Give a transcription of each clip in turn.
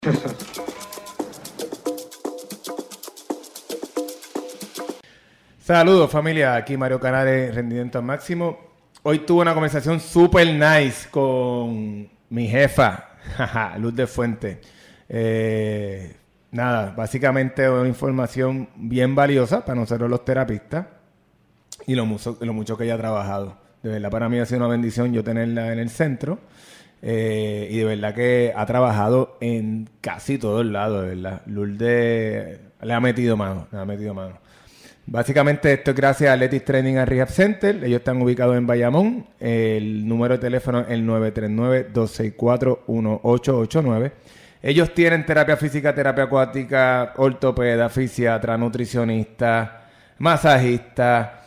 Saludos familia, aquí Mario Canales, Rendimiento al Máximo. Hoy tuve una conversación super nice con mi jefa, Luz de Fuente. Eh, nada, básicamente información bien valiosa para nosotros los terapistas y lo lo mucho que ella ha trabajado. De verdad, para mí ha sido una bendición yo tenerla en el centro. Eh, y de verdad que ha trabajado en casi todos lados, de verdad. Lourdes le ha metido mano, le ha metido mano. Básicamente esto es gracias a Letis Training and Rehab Center. Ellos están ubicados en Bayamón. El número de teléfono es el 939-264-1889. Ellos tienen terapia física, terapia acuática, ortopeda, fisiatra, nutricionista, masajista.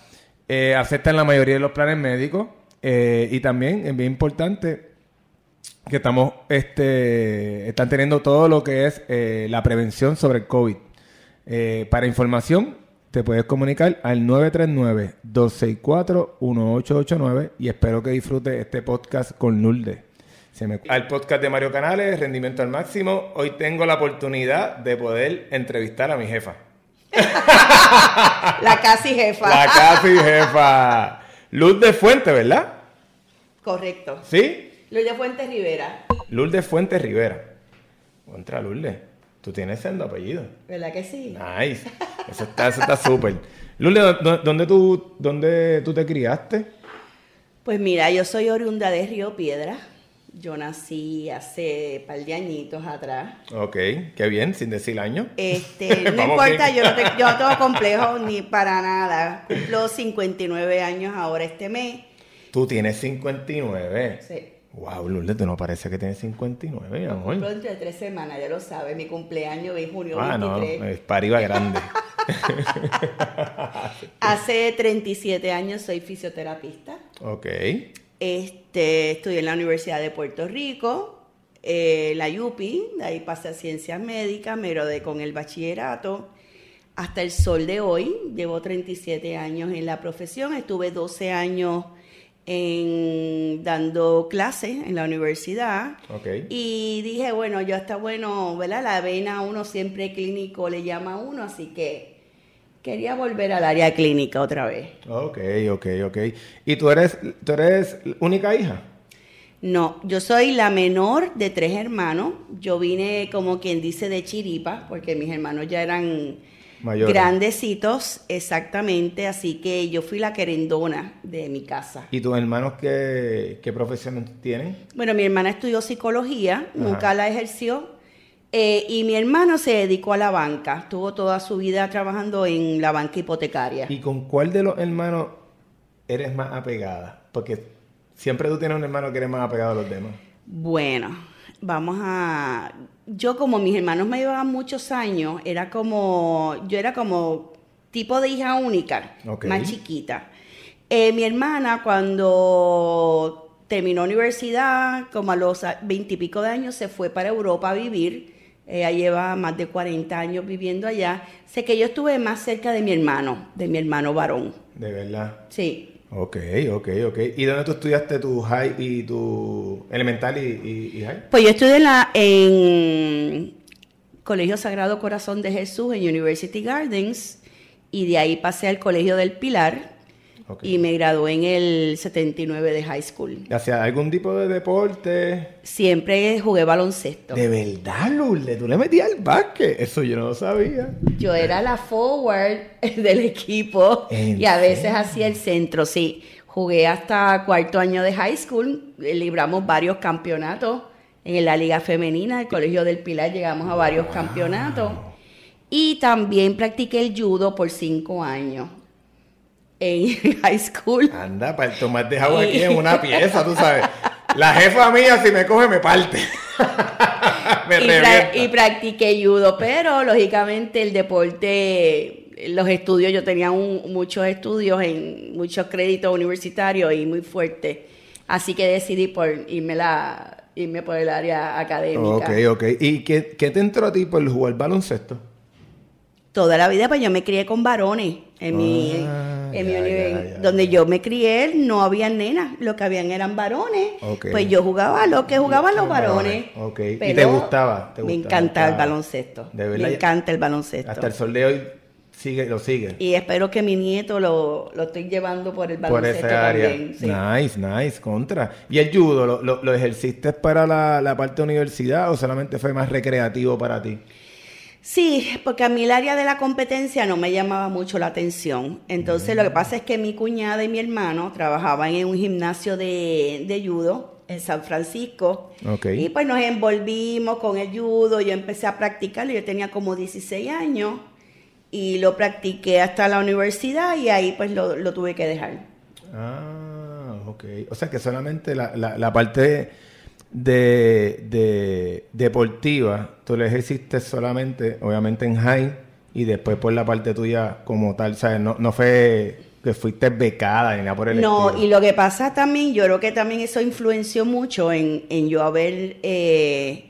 Eh, aceptan la mayoría de los planes médicos. Eh, y también, es bien importante, que estamos, este, están teniendo todo lo que es eh, la prevención sobre el COVID. Eh, para información, te puedes comunicar al 939-264-1889 y espero que disfrutes este podcast con. Se me... Al podcast de Mario Canales, Rendimiento al Máximo. Hoy tengo la oportunidad de poder entrevistar a mi jefa. la casi jefa. La casi jefa. Luz de Fuente, ¿verdad? Correcto. ¿Sí? Lourdes Fuentes Rivera. Lourdes Fuentes Rivera. Contra Lourdes. Tú tienes sendo apellido. ¿Verdad que sí? Nice. Eso está eso está súper. Lourdes, ¿dó- ¿dónde tú, ¿dónde tú te criaste? Pues mira, yo soy oriunda de Río Piedra. Yo nací hace par de añitos atrás. Ok, qué bien, sin decir año. Este, no importa, bien. yo no, te- yo no tengo complejo ni para nada. Cumplo 59 años ahora este mes. Tú tienes 59. Sí. Wow, Lourdes, tú no parece que tienes 59, mi Cumplo amor. dentro de tres semanas, ya lo sabes. Mi cumpleaños es junio Ah, no, 23. es pariba grande. Hace 37 años soy fisioterapista. ok. Este, estudié en la Universidad de Puerto Rico, eh, la UPI, de ahí pasé a Ciencias Médicas, me gradué con el bachillerato. Hasta el sol de hoy, llevo 37 años en la profesión, estuve 12 años en, dando clases en la universidad. Y dije, bueno, ya está bueno, ¿verdad? La vena uno siempre clínico le llama a uno, así que quería volver al área clínica otra vez. Ok, ok, ok. ¿Y tú eres, tú eres única hija? No, yo soy la menor de tres hermanos. Yo vine como quien dice de chiripa, porque mis hermanos ya eran Mayores. grandecitos, exactamente. Así que yo fui la querendona de mi casa. ¿Y tus hermanos qué, qué profesión tienen? Bueno, mi hermana estudió psicología, Ajá. nunca la ejerció. eh, y mi hermano se dedicó a la banca. Estuvo toda su vida trabajando en la banca hipotecaria. ¿Y con cuál de los hermanos eres más apegada? Porque siempre tú tienes un hermano que eres más apegado a los demás. Bueno, vamos a... Yo como mis hermanos me llevaban muchos años, era como... Yo era como tipo de hija única, más chiquita. Eh, mi hermana cuando terminó universidad, como a los veintipico de años, se fue para Europa a vivir. Ella lleva más de 40 años viviendo allá. Sé que yo estuve más cerca de mi hermano, de mi hermano varón. De verdad. Sí. Ok, ok, ok. ¿Y dónde tú estudiaste tu high y tu elemental y, y- high? Pues yo estudié en, la, en Colegio Sagrado Corazón de Jesús en University Gardens y de ahí pasé al Colegio del Pilar Y me gradué en el 79 de high school. ¿Hacías algún tipo de deporte? Siempre jugué baloncesto. De verdad, Lourdes, tú le metías al básquet. Eso yo no lo sabía. Yo era la forward del equipo ¿En y a veces hacía el centro, sí. Jugué hasta cuarto año de high school, eh, libramos varios campeonatos en la liga femenina, el Colegio del Pilar llegamos a varios campeonatos. Y también practiqué el judo por cinco años en high school. Anda, para el tomate agua aquí en una pieza, tú sabes. La jefa mía, si me coge, me parte. me y, pra- y practiqué judo, pero lógicamente el deporte, los estudios, yo tenía un- muchos estudios en muchos créditos universitarios y muy fuerte, así que decidí por irme la irme por el área académica. Ok, ok. ¿Y qué, qué te entró a ti por jugar baloncesto? Toda la vida pues yo me crié con varones en mi Ah. En ya, donde yo me crié no había nenas, lo que habían eran varones. Pues yo jugaba lo que jugaban los Varones, ok. ¿Y Pero te gustaba? ¿Te me gustaba? encanta el Ah, baloncesto. de verdad. Me encanta el baloncesto. Hasta el sol de hoy sigue, lo sigue. Y espero que mi nieto lo, lo estoy llevando por el por baloncesto esa área. también. sí. Nice, nice, contra. ¿Y el judo, lo, lo, lo ejerciste para la, la parte de universidad o solamente fue más recreativo para ti? Sí, porque a mí el área de la competencia no me llamaba mucho la atención. Entonces lo que pasa es que mi cuñada y mi hermano trabajaban en un gimnasio de, de judo en San Francisco. Ok. Y pues nos envolvimos con el judo, yo empecé a practicarlo, yo tenía como 16 años y lo practiqué hasta la universidad y ahí pues lo, lo tuve que dejar. Ah, ok. O sea que solamente la, la, la parte de, de deportiva, tú la ejerciste solamente, obviamente en high, y después por la parte tuya como tal, ¿sabes? No, no fue que fuiste becada ni nada por el No, estilo. y lo que pasa también, yo creo que también eso influenció mucho en, en yo haber eh,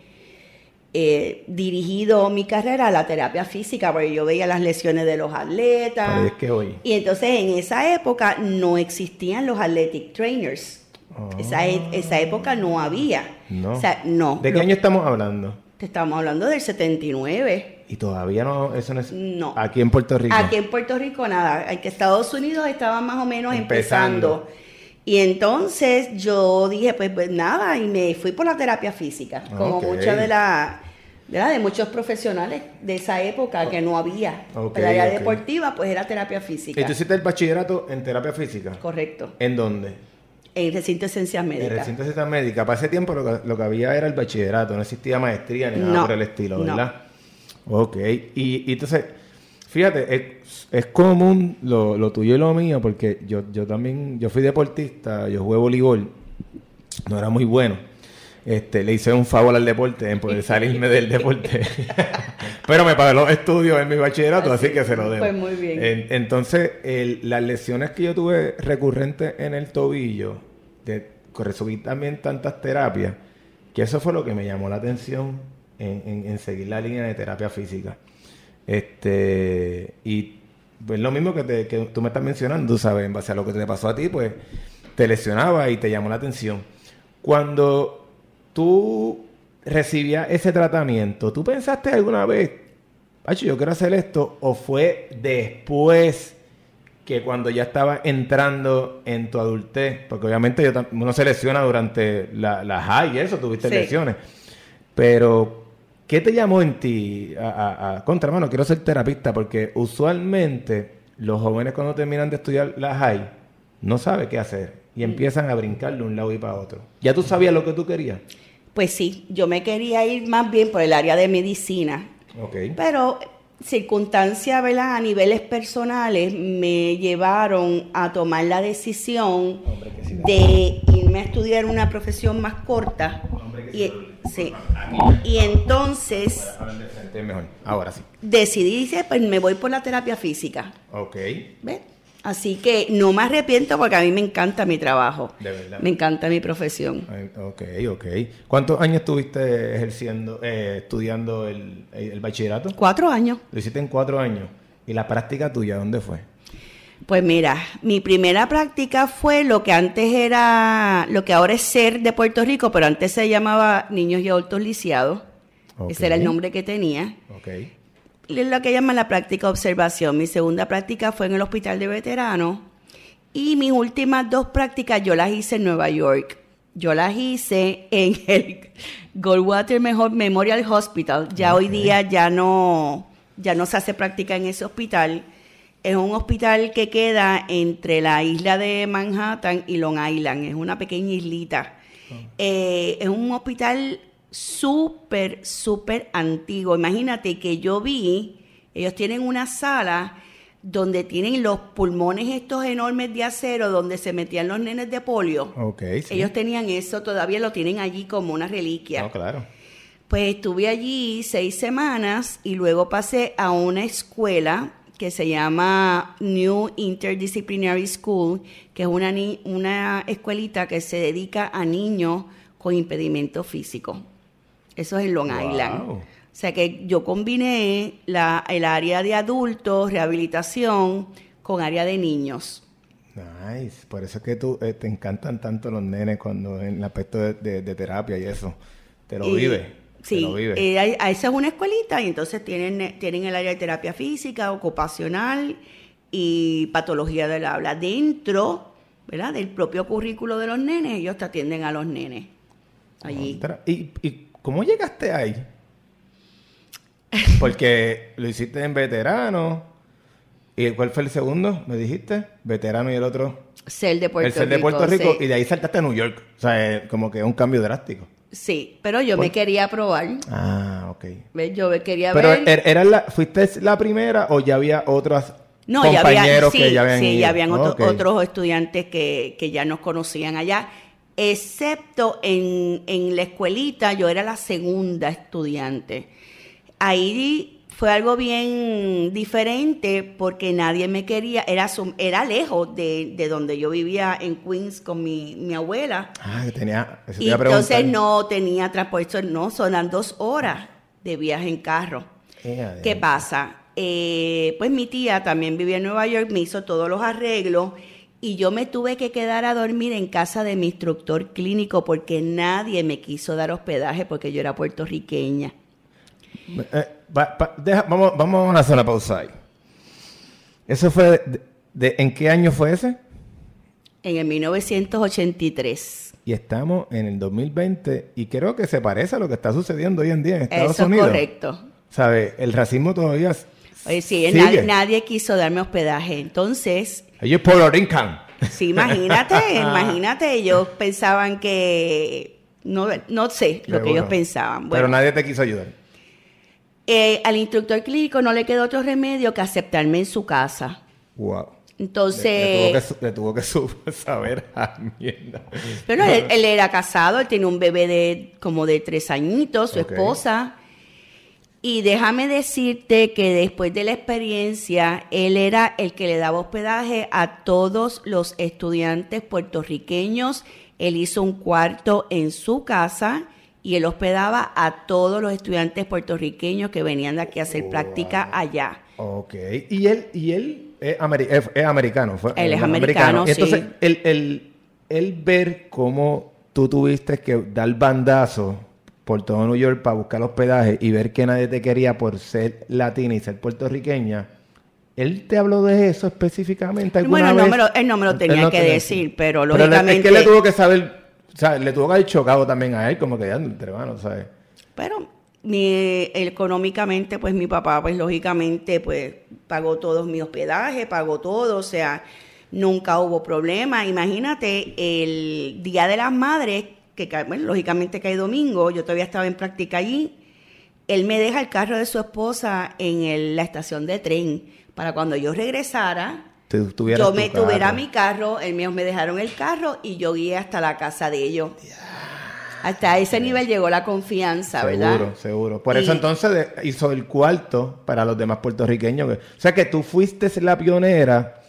eh, dirigido mi carrera a la terapia física, porque yo veía las lesiones de los atletas. Es que hoy. Y entonces en esa época no existían los athletic trainers. Esa, e- esa época no había. No. O sea, no. ¿De qué Lo- año estamos hablando? Te estamos hablando del 79. Y todavía no, eso no es... No. Aquí en Puerto Rico. Aquí en Puerto Rico nada, hay que Estados Unidos estaba más o menos Empezando. empezando. Y entonces yo dije, pues, pues nada, y me fui por la terapia física, como Ok. muchas de la ¿verdad? de muchos profesionales de esa época que no había. Ok, el área deportiva pues era terapia física. ¿Y tú hiciste el bachillerato en terapia física? Correcto. ¿En dónde? En recinto de ciencias En médicas. recinto de ciencias médicas. Para ese tiempo lo que, lo que había era el bachillerato, no existía maestría ni nada No, por el estilo, no. ¿verdad? Ok. Y, y entonces, fíjate, es, es común lo, lo tuyo y lo mío, porque yo, yo también, yo fui deportista, yo jugué voleibol, no era muy bueno. Este, le hice un favor al deporte en poder salirme del deporte. Pero me pagó los estudios en mi bachillerato, así, Así, que se lo debo. pues muy bien. En- entonces, el- las lesiones que yo tuve recurrentes en el tobillo, de, recibí también tantas terapias, que eso fue lo que me llamó la atención en, en- en seguir la línea de terapia física. Este, y pues lo mismo que, te- que tú me estás mencionando, ¿sabes? En base a lo que te pasó a ti, pues te lesionaba y te llamó la atención. Cuando tú recibías ese tratamiento, ¿tú pensaste alguna vez, Pacho, yo quiero hacer esto? ¿O fue después que cuando ya estaba entrando en tu adultez? Porque obviamente yo uno se lesiona durante la, la high y eso, tuviste Sí. lesiones. Pero, ¿qué te llamó en ti a, a, a- contra, hermano, quiero ser terapista? Porque usualmente los jóvenes cuando terminan de estudiar la high no saben qué hacer y empiezan a brincar de un lado y para otro. ¿Ya tú sabías lo que tú querías? Pues sí, yo me quería ir más bien por el área de medicina. Ok. Pero circunstancias, ¿verdad? A niveles personales me llevaron a tomar la decisión Hombre, que sí. de irme a estudiar una profesión más corta. Hombre, que Y, sí. sí. y entonces mejor. Ahora sí. decidí, pues me voy por la terapia física. Ok. ¿Ves? Así que no me arrepiento porque a mí me encanta mi trabajo. De verdad. Me encanta mi profesión. Ay, Ok, ok. ¿Cuántos años estuviste ejerciendo, eh, estudiando el, el bachillerato? Cuatro años. Lo hiciste en cuatro años. ¿Y la práctica tuya dónde fue? Pues mira, mi primera práctica fue lo que antes era, lo que ahora es ser de Puerto Rico, pero antes se llamaba Niños y Adultos Lisiados. Ok. Ese era el nombre que tenía. Ok. Es lo que llaman la práctica observación. Mi segunda práctica fue en el Hospital de Veteranos. Y mis últimas dos prácticas yo las hice en Nueva York. Yo las hice en el Goldwater Memorial Hospital. Ya hoy día ya no, ya no se hace práctica en ese hospital. Es un hospital que queda entre la isla de Manhattan y Long Island. Es una pequeña islita. Eh, es un hospital súper, súper antiguo. Imagínate que yo vi, ellos tienen una sala donde tienen los pulmones estos enormes de acero donde se metían los nenes de polio. Ok, sí. Ellos tenían eso, todavía lo tienen allí como una reliquia. No, claro. Pues estuve allí seis semanas y luego pasé a una escuela que se llama New Interdisciplinary School, que es una, ni- una escuelita que se dedica a niños con impedimento físico. Eso es en Long Wow. Island. O sea que yo combiné la, el área de adultos, rehabilitación, con área de niños. Nice. Por eso es que tú, eh, te encantan tanto los nenes cuando en el aspecto de, de- de terapia y eso. Te lo Y- vive. Sí, Te lo vive. eh, hay- a esa es una escuelita y entonces tienen, tienen el área de terapia física, ocupacional y patología del habla. Dentro ¿verdad? del propio currículo de los nenes, ellos te atienden a los nenes allí. Contra- ¿Y, ¿Y cómo llegaste ahí? Porque lo hiciste en veterano. ¿Y cuál fue el segundo? ¿Me dijiste? Veterano y el otro. Ser de Puerto el ser de Rico, Puerto Rico. sí. Y de ahí saltaste a New York. O sea, eh, como que es un cambio drástico. Sí, pero yo me quería probar. Ah, ok. Yo me quería Pero ver. ¿er- ¿era la, ¿fuiste la primera o ya había otras No, ya había, compañeros sí, que ya habían sí, ido? ya habían otro- otros estudiantes que, que ya nos conocían allá, excepto en, en la escuelita, yo era la segunda estudiante. Ahí fue algo bien diferente porque nadie me quería, era, era lejos de, de donde yo vivía en Queens con mi, mi abuela. Ah, que tenía... eso te Y entonces no tenía transporte, no, son dos horas de viaje en carro. ¿Qué pasa? Eh, pues mi tía también vivía en Nueva York, me hizo todos los arreglos y yo me tuve que quedar a dormir en casa de mi instructor clínico porque nadie me quiso dar hospedaje porque yo era puertorriqueña. Eh, pa- deja- vamos, vamos a hacer una pausa ahí. ¿Eso fue... de- de- ¿En qué año fue ese? En el 1983. Y estamos en el 2020 y creo que se parece a lo que está sucediendo hoy en día en Estados Eso Unidos. es correcto. ¿Sabe? El racismo todavía Oye, sí, sigue. nadie, nadie quiso darme hospedaje. Entonces, Ellos Puerto Rican. sí, imagínate, imagínate, ellos pensaban que, no, no sé lo que ellos pensaban. Pero nadie te quiso ayudar. Eh, al instructor clínico no le quedó otro remedio que aceptarme en su casa. Wow. Entonces, Le, le tuvo que, su- le tuvo que su- saber a mierda. pero él, él era casado, él tiene un bebé de como de tres añitos, su esposa. Y déjame decirte que después de la experiencia, él era el que le daba hospedaje a todos los estudiantes puertorriqueños. Él hizo un cuarto en su casa y él hospedaba a todos los estudiantes puertorriqueños que venían de aquí a hacer práctica allá. Ok. Y él, y él es, ameri- es- es americano. Fue, Él es americano, entonces, el, el, el ver cómo tú tuviste que dar bandazo por todo New York para buscar hospedaje y ver que nadie te quería por ser latina y ser puertorriqueña, ¿él te habló de eso específicamente alguna Bueno, no vez? me lo- él no me lo tenía no que te lo decir, pero le- es lógicamente- que le tuvo que saber, o sea, le tuvo que haber chocado también a él, como que ya entre manos, ¿sabes? Pero mi, económicamente, pues mi papá, pues lógicamente, pues pagó todos mi hospedaje, pagó todo, o sea, nunca hubo problema. Imagínate el Día de las Madres, que bueno, lógicamente cae domingo, yo todavía estaba en práctica allí, él me deja el carro de su esposa en el- la estación de tren para cuando yo regresara. Yo me tuviera mi carro, el mío me dejaron el carro y yo guié hasta la casa de ellos. Hasta ese nivel llegó la confianza, ¿verdad? Seguro, seguro. Por eso entonces hizo el cuarto para los demás puertorriqueños. que- O sea que tú fuiste la pionera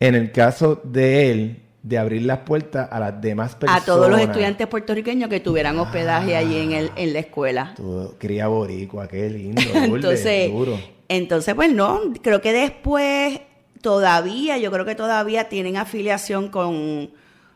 en el caso de él de abrir las puertas a las demás personas. a todos los estudiantes puertorriqueños que tuvieran hospedaje allí en, el, en la escuela. Tu cría boricua, qué lindo. Entonces, duro. entonces, pues no, creo que después todavía, yo creo que todavía tienen afiliación con,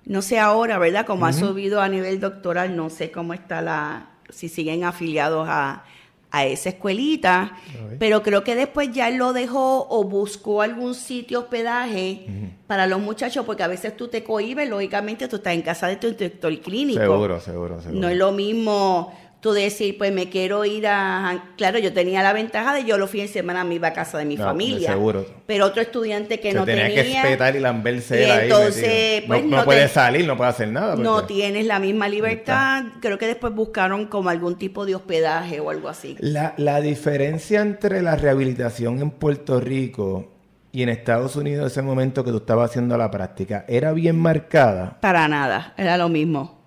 no sé ahora, ¿verdad? Como ha subido a nivel doctoral, no sé cómo está la, si siguen afiliados a, a esa escuelita, Ay. pero creo que después ya él lo dejó o buscó algún sitio hospedaje para los muchachos, porque a veces tú te cohibes, lógicamente tú estás en casa de tu instructor clínico. Seguro, seguro, seguro. No es lo mismo tú decir, pues me quiero ir a... Claro, yo tenía la ventaja de yo los fines de semana me iba a casa de mi No, familia. seguro. Pero otro estudiante que Se no tenía tenía... que espetar y lamberse y ahí. entonces, pues, no, no no puede te- salir, no puede hacer nada. No tienes la misma libertad. Creo que después buscaron como algún tipo de hospedaje o algo así. La, la diferencia entre la rehabilitación en Puerto Rico y en Estados Unidos en ese momento que tú estabas haciendo la práctica, ¿era bien marcada? Para nada, era lo mismo.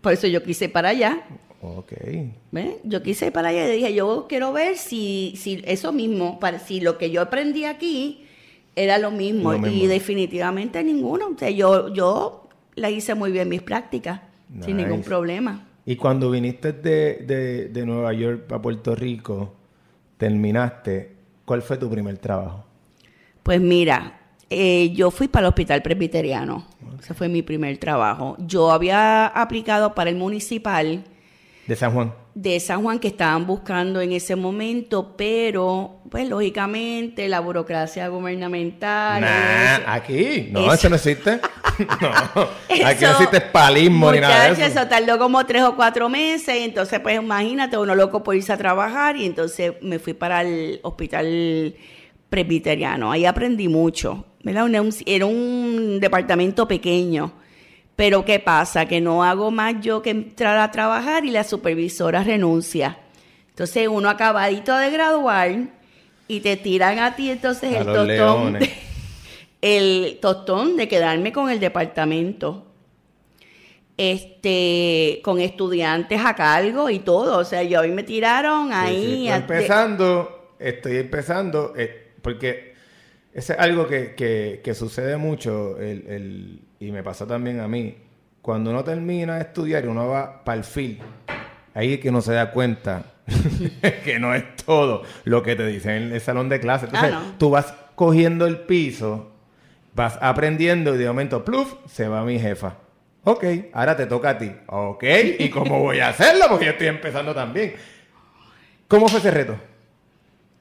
Por eso yo quise para allá. Ok. ¿Ve? Yo quise ir para allá y dije, yo quiero ver si, si eso mismo, para, si lo que yo aprendí aquí era lo mismo. Lo mismo. Y definitivamente ninguno. O sea, yo, yo la hice muy bien mis prácticas, sin ningún problema. Y cuando viniste de, de, de Nueva York a Puerto Rico, terminaste, ¿cuál fue tu primer trabajo? Pues mira, Eh, yo fui para el hospital presbiteriano. Ese fue mi primer trabajo. Yo había aplicado para el municipal De San Juan. de San Juan que estaban buscando en ese momento, pero pues lógicamente la burocracia gubernamental. Nah, eso- aquí. No, eso- eso no existe. no. Aquí no existe palismo ni nada de eso. eso tardó como tres o cuatro meses, y entonces pues imagínate, uno loco por irse a trabajar y entonces me fui para el hospital presbiteriano. Ahí aprendí mucho, era un departamento pequeño, pero ¿qué pasa? Que no hago más yo que entrar a trabajar y la supervisora renuncia. Entonces uno acabadito de graduar y te tiran a ti entonces A el tostón, de, el tostón de quedarme con el departamento este con estudiantes a cargo y todo, o sea, yo mí me tiraron ahí sí, de- empezando, estoy empezando, eh, porque es algo que, que- que sucede mucho, el, el- y me pasó también a mí. Cuando uno termina de estudiar y uno va para el field, ahí es que uno se da cuenta que no es todo lo que te dicen en el salón de clase. Entonces, Ah, no. tú vas cogiendo el piso, vas aprendiendo y de momento, pluf, se va mi jefa. Ok, ahora te toca a ti. Ok, ¿y cómo voy a hacerlo? Porque yo estoy empezando también. ¿Cómo fue ese reto?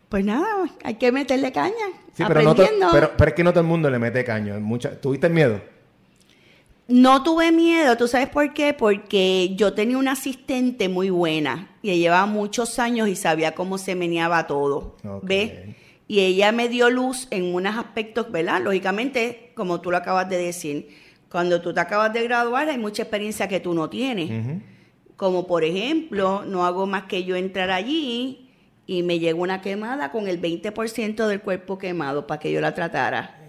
Pues nada, hay que meterle caña, Sí, no pero, pero es que no todo el mundo le mete caño. Mucha, ¿Tuviste miedo? No tuve miedo, ¿tú sabes por qué? Porque yo tenía una asistente muy buena y ella llevaba muchos años y sabía cómo se meneaba todo. ¿ves? Y ella me dio luz en unos aspectos, ¿verdad? Lógicamente, como tú lo acabas de decir, cuando tú te acabas de graduar hay mucha experiencia que tú no tienes. Como por ejemplo, no hago más que yo entrar allí y me llegó una quemada con el 20% del cuerpo quemado para que yo la tratara.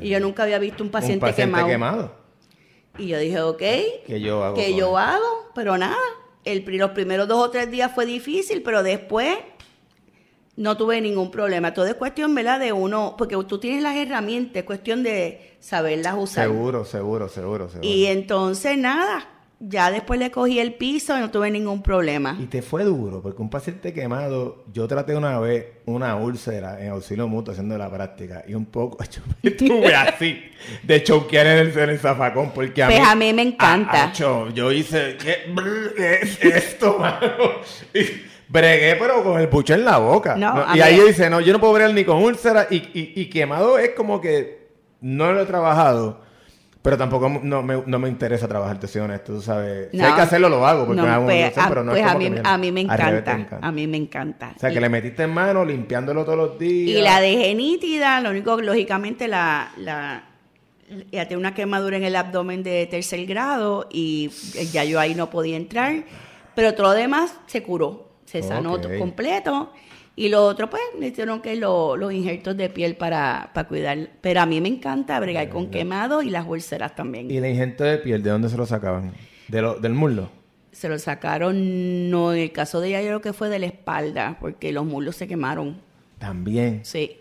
Y yo nunca había visto un paciente, Un paciente quemado. quemado. Y yo dije, ok, Que yo hago. que yo hago, pero nada. El, los primeros dos o tres días fue difícil, pero después no tuve ningún problema. Todo es cuestión, ¿verdad? De uno, porque tú tienes las herramientas, es cuestión de saberlas usar. Seguro, seguro, seguro, seguro. Y entonces nada, ya después le cogí el piso y no tuve ningún problema. Y te fue duro, porque un paciente quemado, yo traté una vez una úlcera en auxilio mutuo haciendo la práctica y un poco, yo estuve así de choquear en el, en el zafacón, porque a Pues mí... a mí me encanta. Yo hice, ¿qué, es esto, mano? Y bregué, pero con el pucho en la boca. No, ¿no? Y ahí yo dice, no, yo no puedo bregar ni con úlcera y, y, y quemado es como que no lo he trabajado. Pero tampoco no me, no me interesa trabajar, te soy honesto, tú sabes. Si No. hay que hacerlo, lo hago, porque No, me hago pues, ilusión, a, pero no pues es a como mí, que me- a mí me al revés, encanta, a mí me encanta. O sea, Y- que le metiste en mano, limpiándolo todos los días. Y la dejé nítida, lo único, lógicamente, la, la, ella tiene una quemadura en el abdomen de tercer grado y ya yo ahí no podía entrar, pero todo lo demás se curó, se sanó Ok. todo completo. Y lo otro, pues, me hicieron que lo- los injertos de piel para, para cuidar. Pero a mí me encanta bregar con quemado y las úlceras también. ¿Y el injerto de piel, de dónde se lo sacaban? ¿De lo, ¿Del muslo? Se lo sacaron, no, en el caso de ella yo creo que fue de la espalda, porque los muslos se quemaron. También. Sí,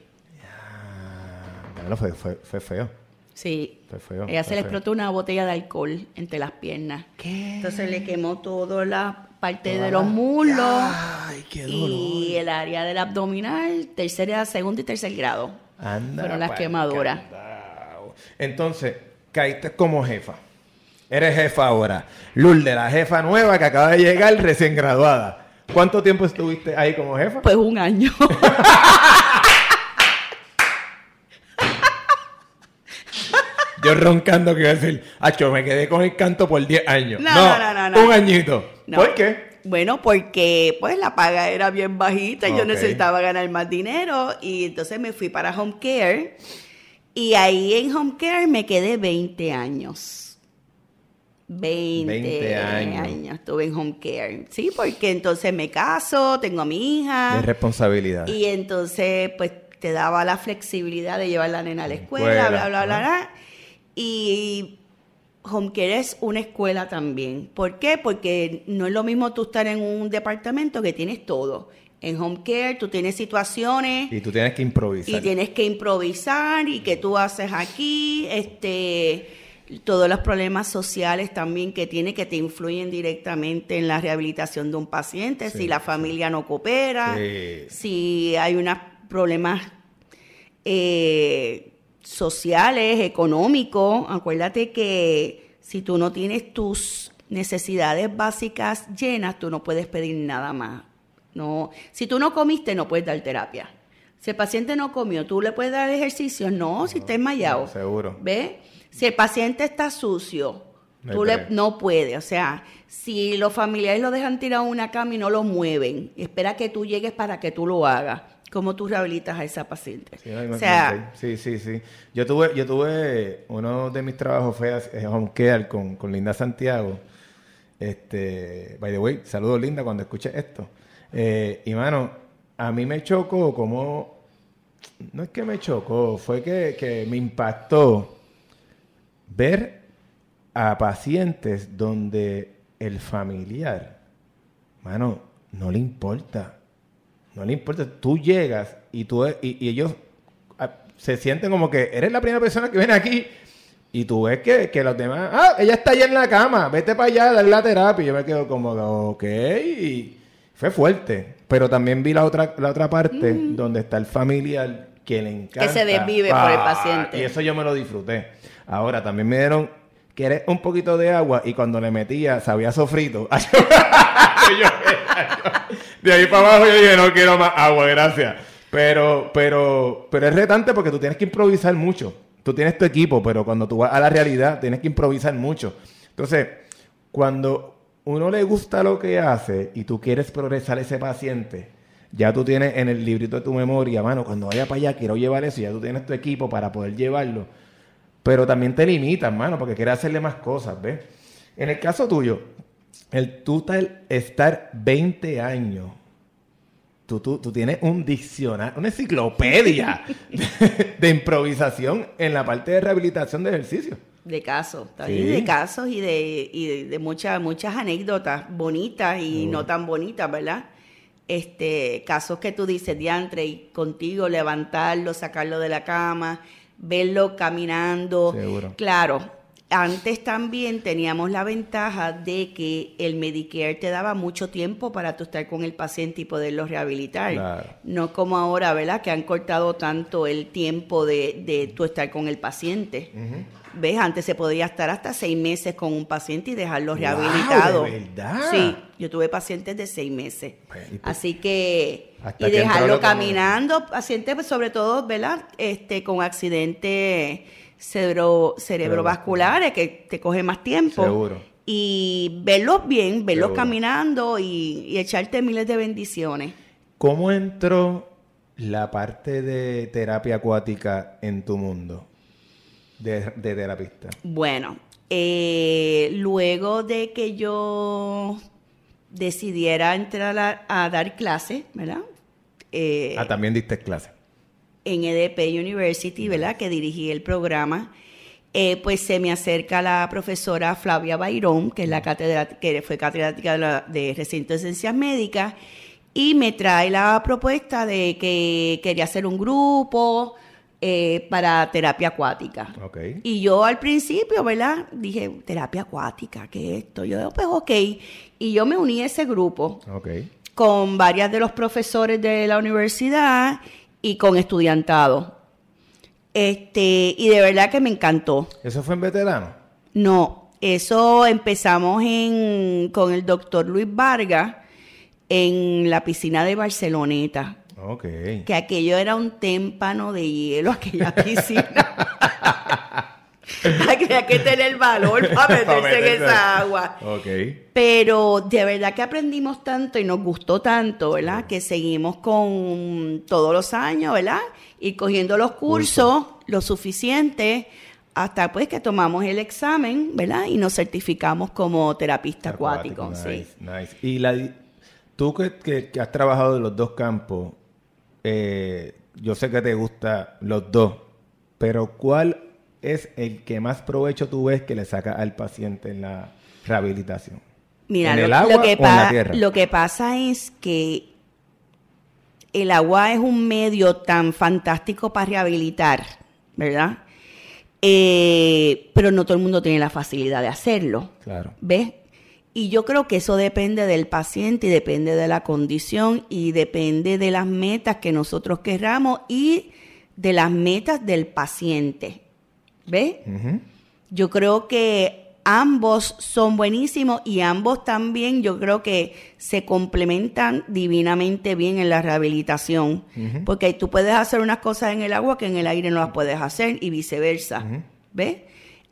Ah, fue, fue, fue feo. Sí. Fue feo. Ella fue se le explotó una botella de alcohol entre las piernas. ¿Qué? Entonces le quemó toda la parte Toda de los la- muslos Ay, qué dolor. y el área del abdominal, tercera, segundo y tercer grado. Anda Fueron las quemaduras. candado. Entonces, caíste como jefa. Eres jefa ahora. Lourdes, la jefa nueva que acaba de llegar recién graduada. ¿Cuánto tiempo estuviste ahí como jefa? Pues un año. Yo roncando que iba a decir, acho, me quedé con el canto por 10 años. No, no, no, no, no. Un añito. No. ¿Por qué? Bueno, porque pues la paga era bien bajita, y yo necesitaba ganar más dinero y entonces me fui para Home Care y ahí en Home Care me quedé 20 años. 20, 20 años. años estuve en Home Care. Sí, porque entonces me caso, tengo a mi hija. De responsabilidad. Y entonces, pues, te daba la flexibilidad de llevar la nena a la escuela, bla, bla, bla, bla. Y Home Care es una escuela también. ¿Por qué? Porque no es lo mismo tú estar en un departamento que tienes todo. En Home Care tú tienes situaciones Y tú tienes que improvisar. y tienes que improvisar y que tú haces aquí, este, todos los problemas sociales también que tiene que te influyen directamente en la rehabilitación de un paciente, Sí, si la familia no coopera, Sí. si hay unos problemas eh, sociales, económicos. Acuérdate que si tú no tienes tus necesidades básicas llenas, tú no puedes pedir nada más. No, si tú no comiste, no puedes dar terapia. Si el paciente no comió, ¿tú le puedes dar ejercicios? No, si está enmayado. seguro. ¿Ves? Si el paciente está sucio, No tú le, no puede. O sea, si los familiares lo dejan tirado en una cama y no lo mueven, espera que tú llegues para que tú lo hagas. ¿Cómo tú rehabilitas a esa paciente? Sí, o sea, sí, sí, sí. Yo tuve, yo tuve uno de mis trabajos fue eh, home care con, con Linda Santiago. Este, by the way, saludos Linda cuando escuches esto. Eh, y mano, a mí me chocó como, no es que me chocó, fue que, que me impactó ver a pacientes donde el familiar, mano, no le importa. No le importa. Tú llegas y, tú, y, y ellos ah, se sienten como que eres la primera persona que viene aquí y tú ves que, que los demás, ah, ella está allá en la cama, vete para allá, dale la terapia. Y yo me quedo como, ok, y fue fuerte. Pero también vi la otra, la otra parte donde está el familiar que le encanta. se desvive por el paciente. Y eso yo me lo disfruté. Ahora, también me dieron, ¿quieres un poquito de agua? Y cuando le metía, sabía sofrito. Yo- de ahí para abajo yo dije, no quiero más agua, gracias. Pero, pero, pero es retante porque tú tienes que improvisar mucho. Tú tienes tu equipo, pero cuando tú vas a la realidad tienes que improvisar mucho. Entonces, cuando uno le gusta lo que hace y tú quieres progresar ese paciente, ya tú tienes en el librito de tu memoria, mano, cuando vaya para allá quiero llevar eso, ya tú tienes tu equipo para poder llevarlo. Pero también te limitas, mano, porque quieres hacerle más cosas, ¿ves? En el caso tuyo, el tú estar 20 años, tú, tú, tú tienes un diccionario, una enciclopedia de, de improvisación en la parte de rehabilitación de ejercicio. de casos, Sí. de casos y de, y de, de muchas, muchas anécdotas bonitas y no tan bonitas, ¿verdad? Este, casos que tú dices, diantre, y contigo levantarlo, sacarlo de la cama, verlo caminando. Seguro. Claro, antes también teníamos la ventaja de que el Medicare te daba mucho tiempo para tú estar con el paciente y poderlo rehabilitar. Claro. No como ahora, ¿verdad? Que han cortado tanto el tiempo de, de tú estar con el paciente. ¿Ves? Antes se podía estar hasta seis meses con un paciente y dejarlo Wow, rehabilitado. ¿de verdad? Sí, yo tuve pacientes de seis meses. Pues, Así que, y dejarlo caminando, pacientes pues, sobre todo, ¿verdad? Este, con accidentes cerebro, cerebrovasculares que te coge más tiempo. Seguro. Y verlos bien, verlos Seguro. caminando y, y echarte miles de bendiciones. ¿Cómo entró la parte de terapia acuática en tu mundo de, de terapista? Bueno, eh, luego de que yo decidiera entrar a, a dar clases, ¿verdad? Eh, Ah, también diste clase. En EDP University, ¿verdad? Que dirigí el programa. eh, pues se me acerca la profesora Flavia Bayrón, que es la catedrática, que fue catedrática de, la- de recinto de ciencias médicas, y me trae la propuesta de que quería hacer un grupo eh, para terapia acuática. Ok. Y yo al principio, ¿verdad? Dije, terapia acuática, ¿qué es esto? Yo digo, pues ok. Y yo me uní a ese grupo Ok. con varias de los profesores de la universidad y con estudiantado. Este, y de verdad que me encantó. ¿Eso fue en veterano? No, eso empezamos en, con el doctor Luis Vargas en la piscina de Barceloneta. Ok. Que aquello era un témpano de hielo, aquella piscina. Había que tener valor para Pa' meterse en esa agua. Pero de verdad que aprendimos tanto y nos gustó tanto, ¿verdad? Que seguimos con todos los años, ¿verdad? Y cogiendo los cursos lo suficiente hasta pues que tomamos el examen, ¿verdad? Y nos certificamos como terapista acuático. nice, sí. nice. Y la, tú que, que- que has trabajado en los dos campos, eh, yo sé que te gusta los dos, pero ¿cuál es el que más provecho tú ves que le saca al paciente en la rehabilitación? Mira, ¿En lo, el lo agua que o en la tierra? lo que pasa es que el agua es un medio tan fantástico para rehabilitar, ¿verdad? Eh, pero no todo el mundo tiene la facilidad de hacerlo. Claro. ¿Ves? Y yo creo que eso depende del paciente y depende de la condición y depende de las metas que nosotros querramos y de las metas del paciente. ¿Ves? Yo creo que ambos son buenísimos y ambos también yo creo que se complementan divinamente bien en la rehabilitación. Porque tú puedes hacer unas cosas en el agua que en el aire no las puedes hacer y viceversa. ¿Ves?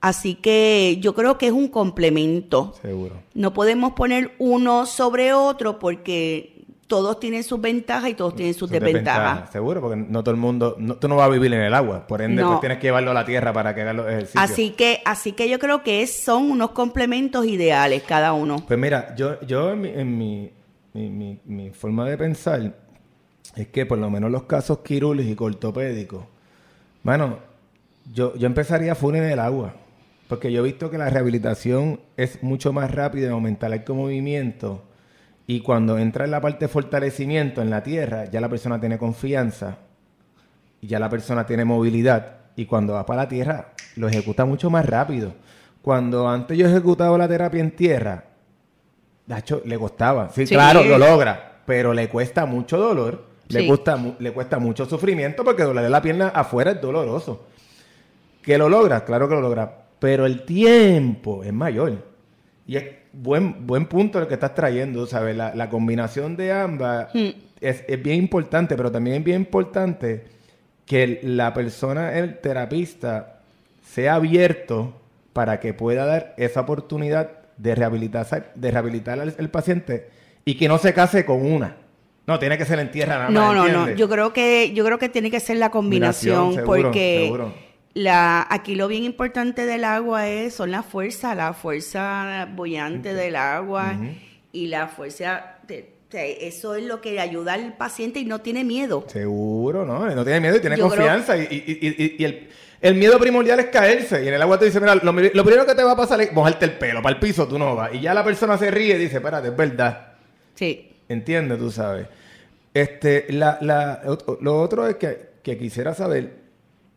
Así que yo creo que es un complemento. Seguro. No podemos poner uno sobre otro porque todos tienen sus ventajas y todos tienen sus Sus desventajas. desventajas, Seguro, porque no todo el mundo, no- tú no vas a vivir en el agua, por ende No. pues tienes que llevarlo a la tierra para que haga los ejercicios. Así que, así que yo creo que es- son unos complementos ideales cada uno. Pues mira, yo, yo en, mi, en mi, mi- mi- mi forma de pensar es que por lo menos los casos quirúrgicos, ortopédicos, bueno, yo, yo empezaría full en el agua, porque yo he visto que la rehabilitación es mucho más rápida en aumentar el movimiento y cuando entra en la parte de fortalecimiento en la tierra, ya la persona tiene confianza y ya la persona tiene movilidad y cuando va para la tierra lo ejecuta mucho más rápido. Cuando antes yo ejecutaba la terapia en tierra, Nacho, le costaba. Sí, Sí. claro, lo logra, pero le cuesta mucho dolor, le, cuesta, mu- le cuesta mucho sufrimiento porque doler la pierna afuera es doloroso. ¿Que lo logra? Claro que lo logra, pero el tiempo es mayor. Y es buen, buen punto el que estás trayendo, ¿sabes? La, la combinación de ambas es, es bien importante, pero también es bien importante que la persona, el terapista, sea abierto para que pueda dar esa oportunidad de rehabilitar, de rehabilitar al el paciente y que no se case con una. No, tiene que ser en tierra nada No, más. no, no. ¿entiendes? Yo creo que yo creo que tiene que ser la combinación Combinación, seguro, porque seguro. La aquí lo bien importante del agua es son la fuerza, la fuerza bollante del agua y la fuerza de- eso es lo que ayuda al paciente y no tiene miedo. Seguro, ¿no? No tiene miedo y tiene Yo confianza. Y, y- y- y- y el, el miedo primordial es caerse. Y en el agua te dice, mira, lo, primero que te va a pasar es mojarte el pelo. Para el piso tú no vas. Y ya la persona se ríe y dice, espérate, es verdad. Sí. Entiende, tú sabes. Este, la, la, lo otro es que, que quisiera saber,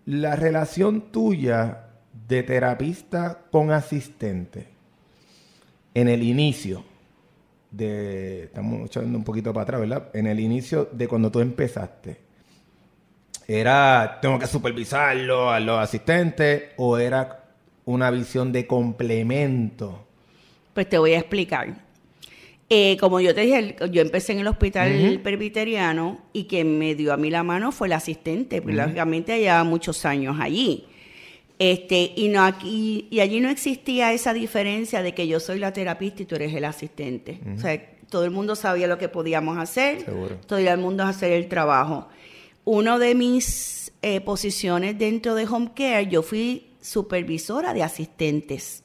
la relación tuya de terapista con asistente en el inicio de, estamos echando un poquito para atrás, ¿verdad? En el inicio de cuando tú empezaste, ¿era tengo que supervisarlo a los asistentes o era una visión de complemento? Pues te voy a explicar. Eh, como yo te dije, yo empecé en el hospital presbiteriano y quien me dio a mí la mano fue el asistente, porque lógicamente llevaba muchos años allí. Este, y, no aquí, y allí no existía esa diferencia de que yo soy la terapista y tú eres el asistente. O sea, todo el mundo sabía lo que podíamos hacer, Seguro. todo el mundo hacer el trabajo. Uno de mis eh, posiciones dentro de Home Care, yo fui supervisora de asistentes.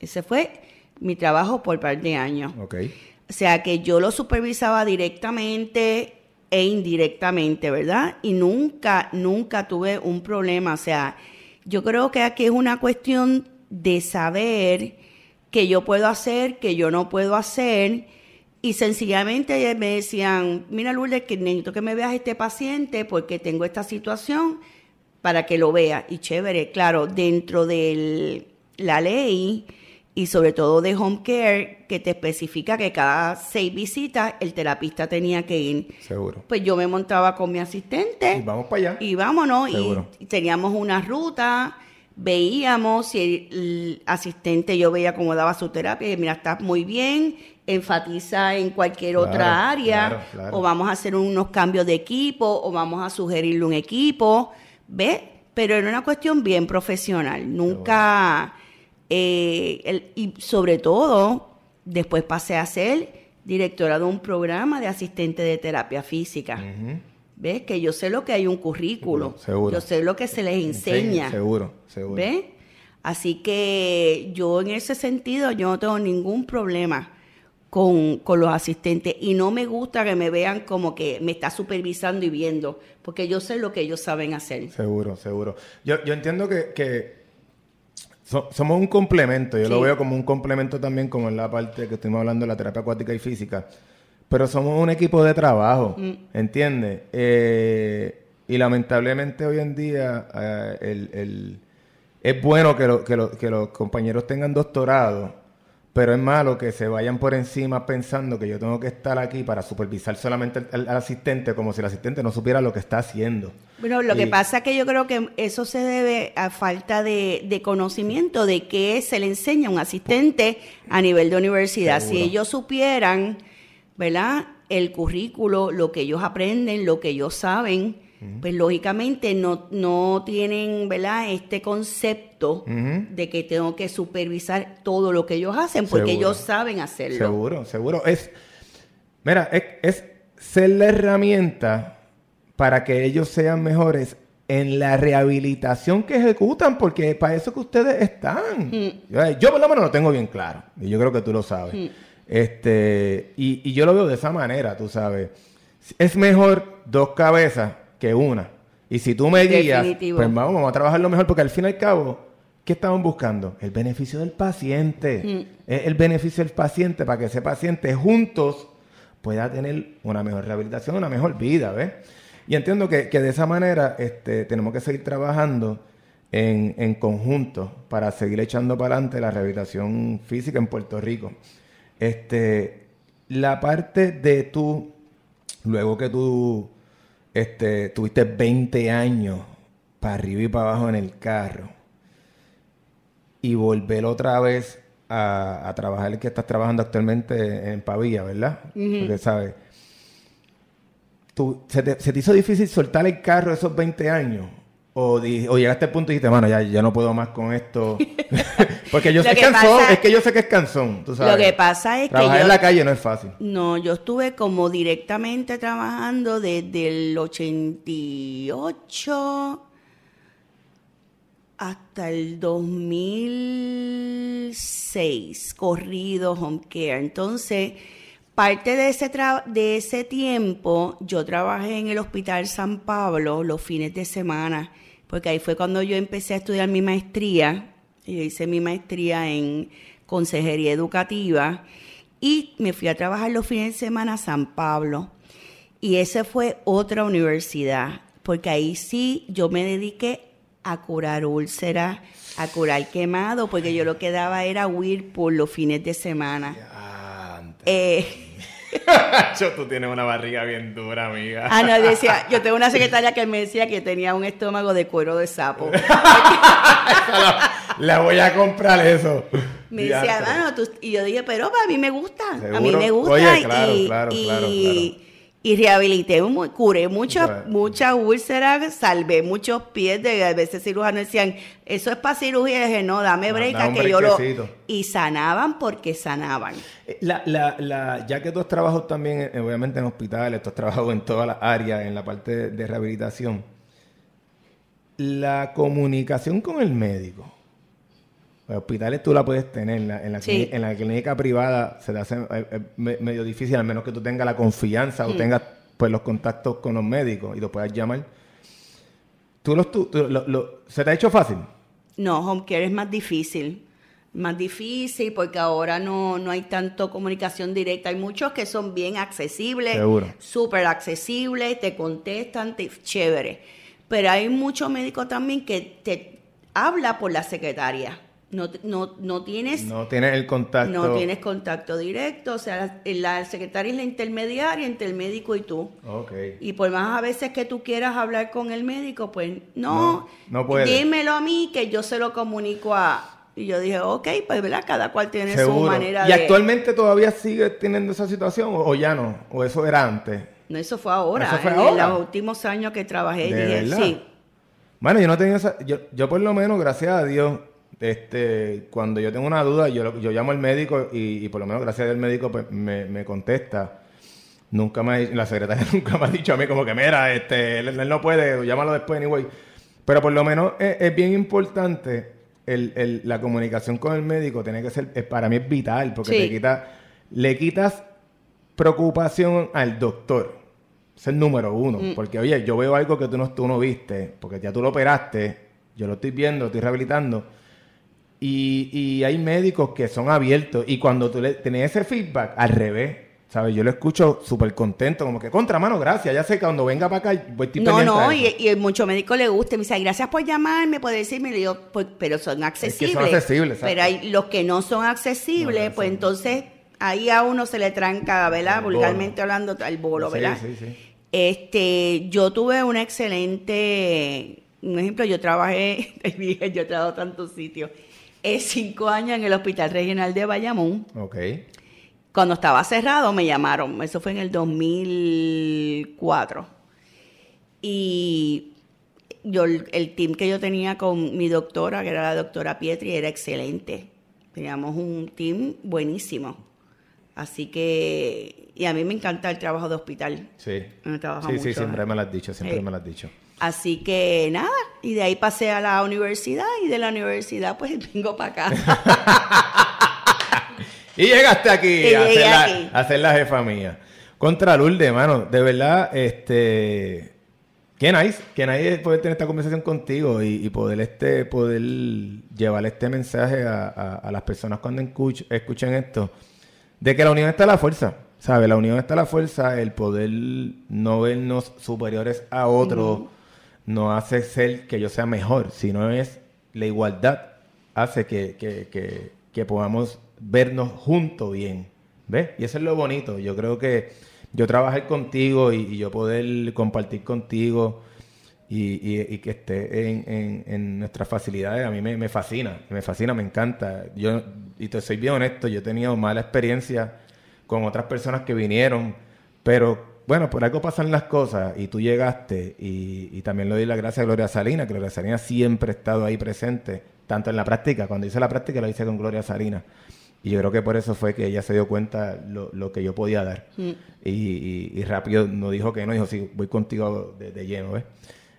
Ese fue mi trabajo por par de años. Ok. O sea que yo lo supervisaba directamente e indirectamente, ¿verdad? Y nunca, nunca tuve un problema. O sea, yo creo que aquí es una cuestión de saber que yo puedo hacer, que yo no puedo hacer. Y sencillamente me decían, mira Lourdes, que necesito que me veas este paciente porque tengo esta situación para que lo vea. Y chévere, claro, dentro de la ley y sobre todo de home care, que te especifica que cada seis visitas el terapista tenía que ir. Seguro. Pues yo me montaba con mi asistente Y vamos para allá. y vámonos. Y, Seguro. y teníamos una ruta, veíamos si el, el asistente yo veía cómo daba su terapia, y mira, estás muy bien, enfatiza en cualquier Claro, otra área, claro, claro. o vamos a hacer unos cambios de equipo, o vamos a sugerirle un equipo, ¿ves? Pero era una cuestión bien profesional, nunca, eh, el- y sobre todo, después pasé a ser directora de un programa de asistente de terapia física. ¿Ves? Que yo sé lo que hay un currículo. Seguro, seguro. Yo sé lo que se les enseña. Seguro, seguro. ¿Ves? Así que yo en ese sentido yo no tengo ningún problema con, con los asistentes y no me gusta que me vean como que me está supervisando y viendo, porque yo sé lo que ellos saben hacer. Seguro, seguro. Yo, yo entiendo que, que so- somos un complemento. Yo lo veo como un complemento también, como en la parte que estuvimos hablando de la terapia acuática y física. Pero somos un equipo de trabajo, Mm. ¿entiendes? Eh, y lamentablemente hoy en día eh, el- el- es bueno que, lo- que, lo- que los compañeros tengan doctorado, pero es malo que se vayan por encima pensando que yo tengo que estar aquí para supervisar solamente al, al asistente como si el asistente no supiera lo que está haciendo. Bueno, lo Y- que pasa es que yo creo que eso se debe a falta de, de conocimiento de qué se le enseña a un asistente a nivel de universidad. Si ellos supieran, ¿verdad? El currículo, lo que ellos aprenden, lo que ellos saben, pues lógicamente no, no tienen, ¿verdad? Este concepto de que tengo que supervisar todo lo que ellos hacen, porque Seguro. ellos saben hacerlo. Seguro, seguro. Es, mira, es, es ser la herramienta para que ellos sean mejores en la rehabilitación que ejecutan, porque para eso que ustedes están. Mm. Yo, yo por lo menos lo tengo bien claro, y yo creo que tú lo sabes. Mm. Este, y, y yo lo veo de esa manera, tú sabes. Es mejor dos cabezas que una. Y si tú me guías, Definitivo. pues vamos, vamos a trabajarlo mejor, porque al fin y al cabo, ¿qué estaban buscando? El beneficio del paciente. Mm. El beneficio del paciente para que ese paciente juntos pueda tener una mejor rehabilitación, una mejor vida, ¿ves? Y entiendo que, que de esa manera este, tenemos que seguir trabajando en, en conjunto para seguir echando para adelante la rehabilitación física en Puerto Rico. Este, la parte de tú, luego que tú este, tuviste 20 años para arriba y para abajo en el carro y volver otra vez a, a trabajar el que estás trabajando actualmente en Pavía, ¿verdad? Porque, ¿sabes? Tú, ¿se, te, se te hizo difícil soltar el carro esos 20 años? O, di- o llegaste al punto y dijiste, mano, ya, ya no puedo más con esto. Porque yo Lo sé que es que yo sé que es cansón, tú sabes. Lo que pasa es que Trabajar en la calle no es fácil. No, yo estuve como directamente trabajando desde el 88 hasta el 2006, corrido home care. Entonces, parte de ese, tra- de ese tiempo, yo trabajé en el Hospital San Pablo los fines de semana, porque ahí fue cuando yo empecé a estudiar mi maestría. Yo hice mi maestría en consejería educativa y me fui a trabajar los fines de semana a San Pablo. Y esa fue otra universidad, porque ahí sí yo me dediqué a curar úlceras, a curar quemado, porque yo lo que daba era Whirlpool los fines de semana. Eh, Yo, tú tienes una barriga bien dura, amiga. ah, no, decía, yo tengo una secretaria que me decía que tenía un estómago de cuero de sapo. Le voy a comprar eso. Me decía, Diantre. mano, tú-" y yo dije, pero a mí me gusta, a mí me gusta. Oye, claro, y, claro, y, claro, y rehabilité, curé muchas Claro. muchas úlceras, salvé muchos pies de a veces cirujanos decían, eso es para cirugía, y dije, no, dame No, break, da que yo lo... Y sanaban porque sanaban. Eh, La, la, la, ya que tú has trabajado también, eh, obviamente, en hospitales, tú has trabajado en todas las áreas, en la parte de, de rehabilitación, la comunicación con el médico. En hospitales tú la puedes tener, en la, en la, Sí. clínica, en la clínica privada se te hace eh, eh, me- medio difícil, al menos que tú tengas la confianza Mm. o tengas pues los contactos con los médicos y los puedas llamar. ¿Tú los, tú, tú- lo- lo- ¿Se te ha hecho fácil? No, home care es más difícil. Más difícil porque ahora no, no hay tanto comunicación directa. Hay muchos que son bien accesibles, súper accesibles, te contestan, te, chévere. Pero hay muchos médicos también que te habla por la secretaria. No, no, no tienes No tienes el contacto. no tienes contacto directo. O sea, la, la secretaria es la intermediaria entre el médico y tú. Ok. Y por más a veces que tú quieras hablar con el médico, pues no, No, no puede. dímelo a mí que yo se lo comunico a... Y yo dije, ok, pues verdad, cada cual tiene su manera ¿Y de... actualmente todavía sigue teniendo esa situación o, o ya no? ¿O eso era antes? No, eso fue ahora. Eso fue en ahora. los últimos años que trabajé, ¿De dije, verdad? sí. Bueno, yo no tenía esa... Yo, yo por lo menos, gracias a Dios, este, cuando yo tengo una duda, yo, yo llamo al médico y, y por lo menos gracias a Dios el médico pues, me, me contesta. Nunca me ha, la secretaria nunca me ha dicho a mí como que, mira, este, él, él no puede, llámalo después, anyway. Pero por lo menos es, es bien importante el, el- la comunicación con el médico, tiene que ser, es- para mí es vital, porque Sí. te quita, le quitas preocupación al doctor. Es el número uno. Mm. Porque, oye, yo veo algo que tú no, tú no viste, porque ya tú lo operaste, yo lo estoy viendo, lo estoy rehabilitando. Y, y hay médicos que son abiertos. Y cuando tú le tienes ese feedback, al revés, ¿Sabes? Yo lo escucho súper contento, como que contra mano, gracias. Ya sé que cuando venga para acá, voy a No, no, y, y mucho médico le gusta. Me dice, gracias por llamarme, puede decirme. Le digo, pues, pero son accesibles. son accesibles, Pero hay los que no son accesibles, pues entonces ahí a uno se le tranca, ¿verdad? Vulgarmente hablando, al bolo, ¿verdad? Sí, sí, sí. Este, yo tuve una excelente, un ejemplo, yo trabajé, yo he trabajado tantos sitios, es cinco años en el Hospital Regional de Bayamón. Ok. Cuando estaba cerrado me llamaron, eso fue en el 2004. Y yo, el team que yo tenía con mi doctora, que era la doctora Pietri, era excelente. Teníamos un team buenísimo. Así que, y a mí me encanta el trabajo de hospital. Sí. sí, sí, siempre me lo has dicho, siempre me lo has dicho. Así que nada, y de ahí pasé a la universidad y de la universidad pues vengo para acá. Y llegaste aquí, a, hacer La, jefa mía. Contra Lourdes, mano. De verdad, este... Qué nice, qué nice poder tener esta conversación contigo y, poder este poder llevar este mensaje a, las personas cuando escuchen esto, de que la unión está la fuerza, ¿sabes? La unión está la fuerza, el poder no vernos superiores a otro no hace ser que yo sea mejor, sino es la igualdad hace que, que, que podamos vernos juntos bien. ¿Ves? Y eso es lo bonito. Yo creo que yo trabajar contigo y, yo poder compartir contigo y, que esté en, nuestras facilidades, a mí me, fascina, me fascina, me encanta. Yo, y te soy bien honesto, yo he tenido mala experiencia con otras personas que vinieron, pero bueno, por algo pasan las cosas y tú llegaste y, también le doy la gracias a Gloria Salina, que Gloria Salina siempre ha estado ahí presente, tanto en la práctica, cuando hice la práctica lo hice con Gloria Salina y yo creo que por eso fue que ella se dio cuenta lo, lo que yo podía dar. Mm. Y, y, rápido no dijo que no, dijo, sí, voy contigo de, lleno, ¿ves?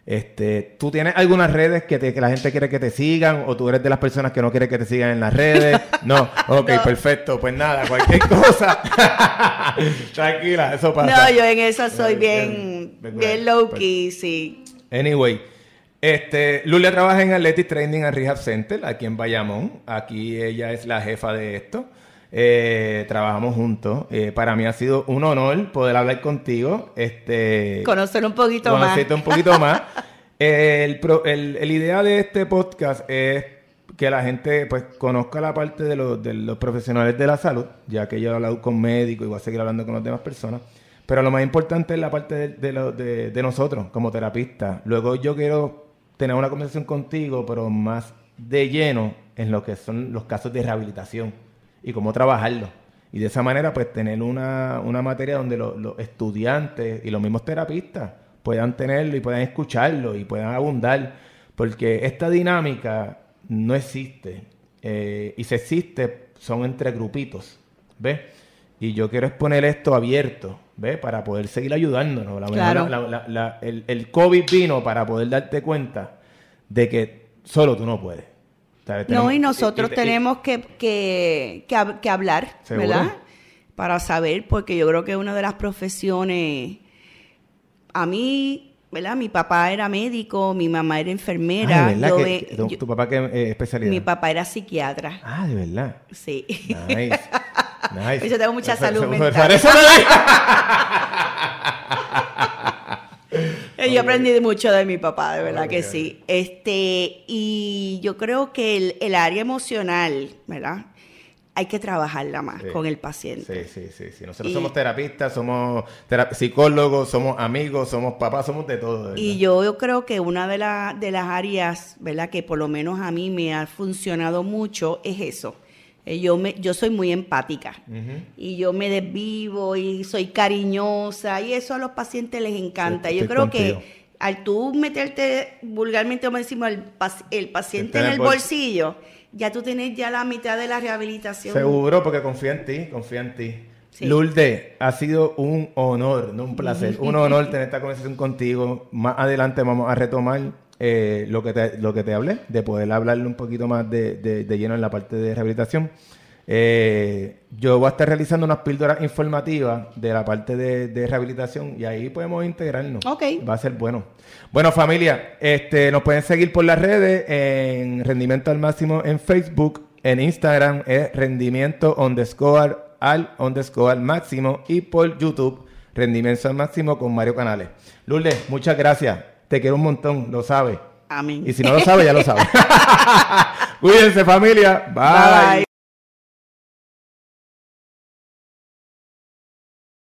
Este, ¿Tú tienes algunas redes que, que, la gente quiere que te sigan o tú eres de las personas que no quiere que te sigan en las redes? No, ok, perfecto. Pues nada, cualquier cosa. Tranquila, eso pasa. No, yo en eso soy bien, bien, bien low key, sí. Anyway, este, Lulia trabaja en Athletic Training and Rehab Center, aquí en Bayamón. Aquí ella es la jefa de esto. Eh, trabajamos juntos. Eh, para mí ha sido un honor poder hablar contigo. Este, conocer un poquito más. Conocerte un poquito más. el, el, idea de este podcast es que la gente pues conozca la parte de los, de los profesionales de la salud, ya que yo he hablado con médicos y voy a seguir hablando con las demás personas. Pero lo más importante es la parte de, de, de, de nosotros como terapistas. Luego yo quiero tener una conversación contigo, pero más de lleno en lo que son los casos de rehabilitación y cómo trabajarlo. Y de esa manera, pues tener una, una materia donde los estudiantes y los mismos terapistas puedan tenerlo y puedan escucharlo y puedan abundar, porque esta dinámica no existe. Eh, y si existe, son entre grupitos, ¿ves? Y yo quiero exponer esto abierto, ¿ves? Para poder seguir ayudándonos. La, el, el, COVID vino para poder darte cuenta de que solo tú no puedes. No, y nosotros tenemos que, que, que, hablar, ¿verdad? Para saber, porque yo creo que una de las profesiones, a mí, ¿verdad? Mi papá era médico, mi mamá era enfermera. Ah, ¿de ¿Tu, papá qué eh, especialidad? Mi papá era psiquiatra. Ah, de verdad. Sí. Nice. Yo tengo mucha salud mental. yo aprendí mucho de mi papá, de verdad que sí. Este, y yo creo que el, área emocional, ¿verdad? Hay que trabajarla más con el paciente. Sí, sí, sí. Nosotros somos terapistas, somos psicólogos, somos amigos, somos papás, somos de todo. Y yo, yo creo que una de, de las áreas, ¿verdad? Que por lo menos a mí me ha funcionado mucho es eso yo, me, yo soy muy empática y yo me desvivo y soy cariñosa y eso a los pacientes les encanta. yo creo que al tú meterte vulgarmente, como decimos, el, el paciente en el bolsillo, ya tú tienes ya la mitad de la rehabilitación. Seguro, porque confía en ti, confía en ti. Lourdes, ha sido un honor, no un placer, un honor tener esta conversación contigo. Más adelante vamos a retomar eh, lo, que te, lo que te hablé, de poder hablarle un poquito más de, de, lleno en la parte de rehabilitación. Eh, yo voy a estar realizando unas píldoras informativas de la parte de, rehabilitación y ahí podemos integrarnos. Ok. Va a ser bueno. Bueno, familia, este, nos pueden seguir por las redes en Rendimiento al Máximo en Facebook, en Instagram es Rendimiento underscore al underscore al máximo y por YouTube Rendimiento al máximo con Mario Canales. Lourdes, muchas gracias. Te quiero un montón, lo sabes. Amén. Y si no lo sabe, ya lo sabe. Cuídense familia. Bye.